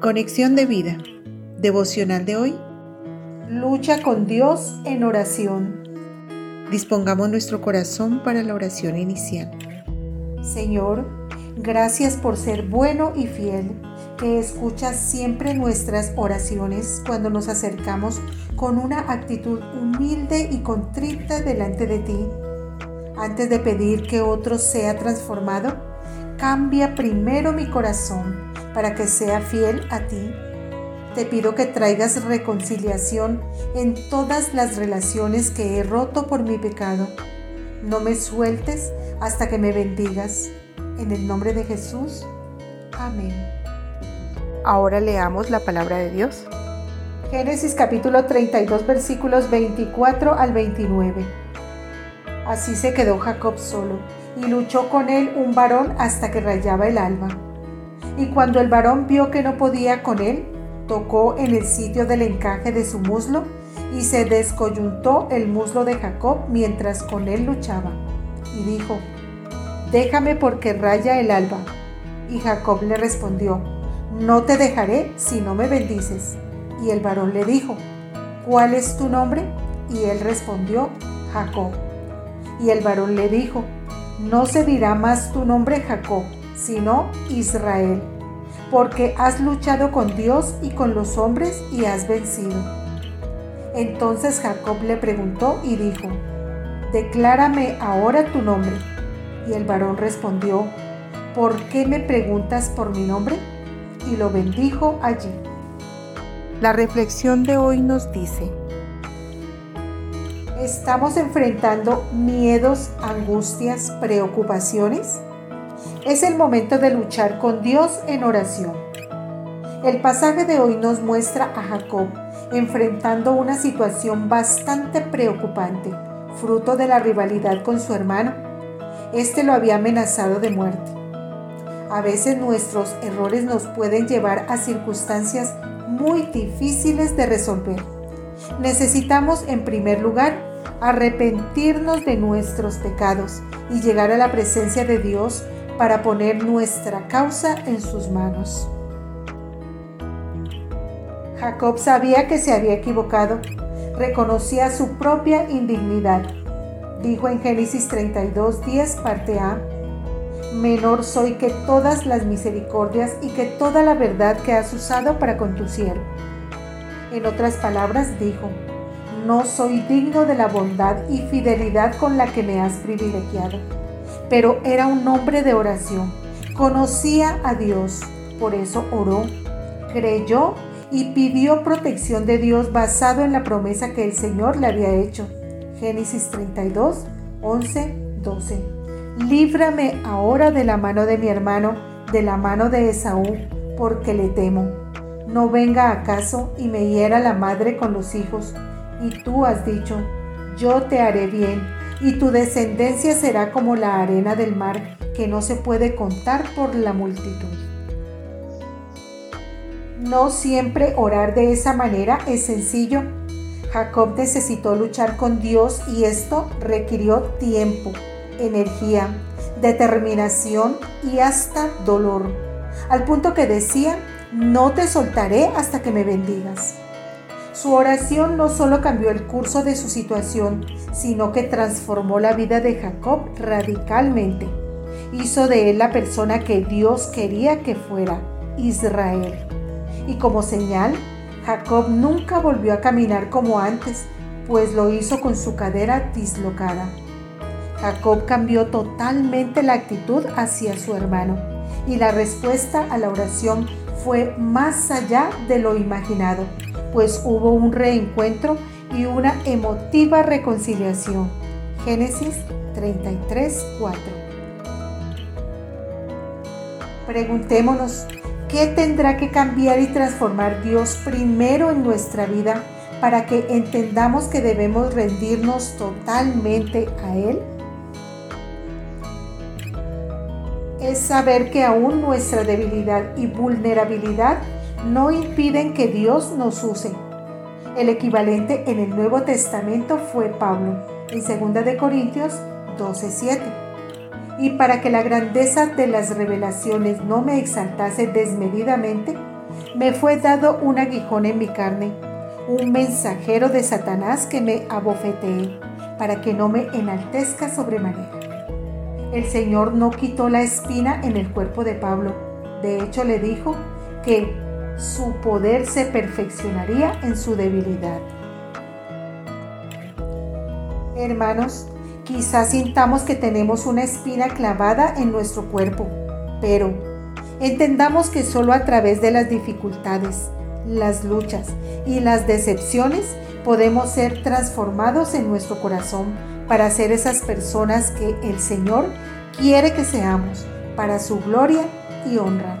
Conexión de vida. Devocional de hoy. Lucha con Dios en oración. Dispongamos nuestro corazón para la oración inicial. Señor, gracias por ser bueno y fiel, que escuchas siempre nuestras oraciones cuando nos acercamos con una actitud humilde y contrita delante de ti. Antes de pedir que otro sea transformado, cambia primero mi corazón para que sea fiel a ti. Te pido que traigas reconciliación en todas las relaciones que he roto por mi pecado. No me sueltes hasta que me bendigas. En el nombre de Jesús. Amén. Ahora leamos la palabra de Dios. Génesis capítulo 32 versículos 24 al 29. Así se quedó Jacob solo y luchó con él un varón hasta que rayaba el alma. Y cuando el varón vio que no podía con él, tocó en el sitio del encaje de su muslo y se descoyuntó el muslo de Jacob mientras con él luchaba. Y dijo, Déjame porque raya el alba. Y Jacob le respondió, No te dejaré si no me bendices. Y el varón le dijo, ¿Cuál es tu nombre? Y él respondió, Jacob. Y el varón le dijo, No se dirá más tu nombre Jacob sino Israel, porque has luchado con Dios y con los hombres y has vencido. Entonces Jacob le preguntó y dijo, Declárame ahora tu nombre. Y el varón respondió, ¿por qué me preguntas por mi nombre? Y lo bendijo allí. La reflexión de hoy nos dice, ¿estamos enfrentando miedos, angustias, preocupaciones? Es el momento de luchar con Dios en oración. El pasaje de hoy nos muestra a Jacob enfrentando una situación bastante preocupante, fruto de la rivalidad con su hermano. Este lo había amenazado de muerte. A veces nuestros errores nos pueden llevar a circunstancias muy difíciles de resolver. Necesitamos en primer lugar arrepentirnos de nuestros pecados y llegar a la presencia de Dios para poner nuestra causa en sus manos. Jacob sabía que se había equivocado, reconocía su propia indignidad. Dijo en Génesis 32, 10, parte A, Menor soy que todas las misericordias y que toda la verdad que has usado para con tu siervo. En otras palabras, dijo, No soy digno de la bondad y fidelidad con la que me has privilegiado pero era un hombre de oración. Conocía a Dios, por eso oró, creyó y pidió protección de Dios basado en la promesa que el Señor le había hecho. Génesis 32, 11, 12. Líbrame ahora de la mano de mi hermano, de la mano de Esaú, porque le temo. No venga acaso y me hiera la madre con los hijos. Y tú has dicho, yo te haré bien y tu descendencia será como la arena del mar que no se puede contar por la multitud. No siempre orar de esa manera es sencillo. Jacob necesitó luchar con Dios y esto requirió tiempo, energía, determinación y hasta dolor, al punto que decía, no te soltaré hasta que me bendigas. Su oración no solo cambió el curso de su situación, sino que transformó la vida de Jacob radicalmente. Hizo de él la persona que Dios quería que fuera, Israel. Y como señal, Jacob nunca volvió a caminar como antes, pues lo hizo con su cadera dislocada. Jacob cambió totalmente la actitud hacia su hermano y la respuesta a la oración fue más allá de lo imaginado pues hubo un reencuentro y una emotiva reconciliación. Génesis 33, 4. Preguntémonos, ¿qué tendrá que cambiar y transformar Dios primero en nuestra vida para que entendamos que debemos rendirnos totalmente a Él? Es saber que aún nuestra debilidad y vulnerabilidad no impiden que Dios nos use. El equivalente en el Nuevo Testamento fue Pablo, en 2 de Corintios 12:7. Y para que la grandeza de las revelaciones no me exaltase desmedidamente, me fue dado un aguijón en mi carne, un mensajero de Satanás que me abofetee, para que no me enaltezca sobremanera. El Señor no quitó la espina en el cuerpo de Pablo. De hecho, le dijo que su poder se perfeccionaría en su debilidad. Hermanos, quizás sintamos que tenemos una espina clavada en nuestro cuerpo, pero entendamos que solo a través de las dificultades, las luchas y las decepciones podemos ser transformados en nuestro corazón para ser esas personas que el Señor quiere que seamos para su gloria y honra.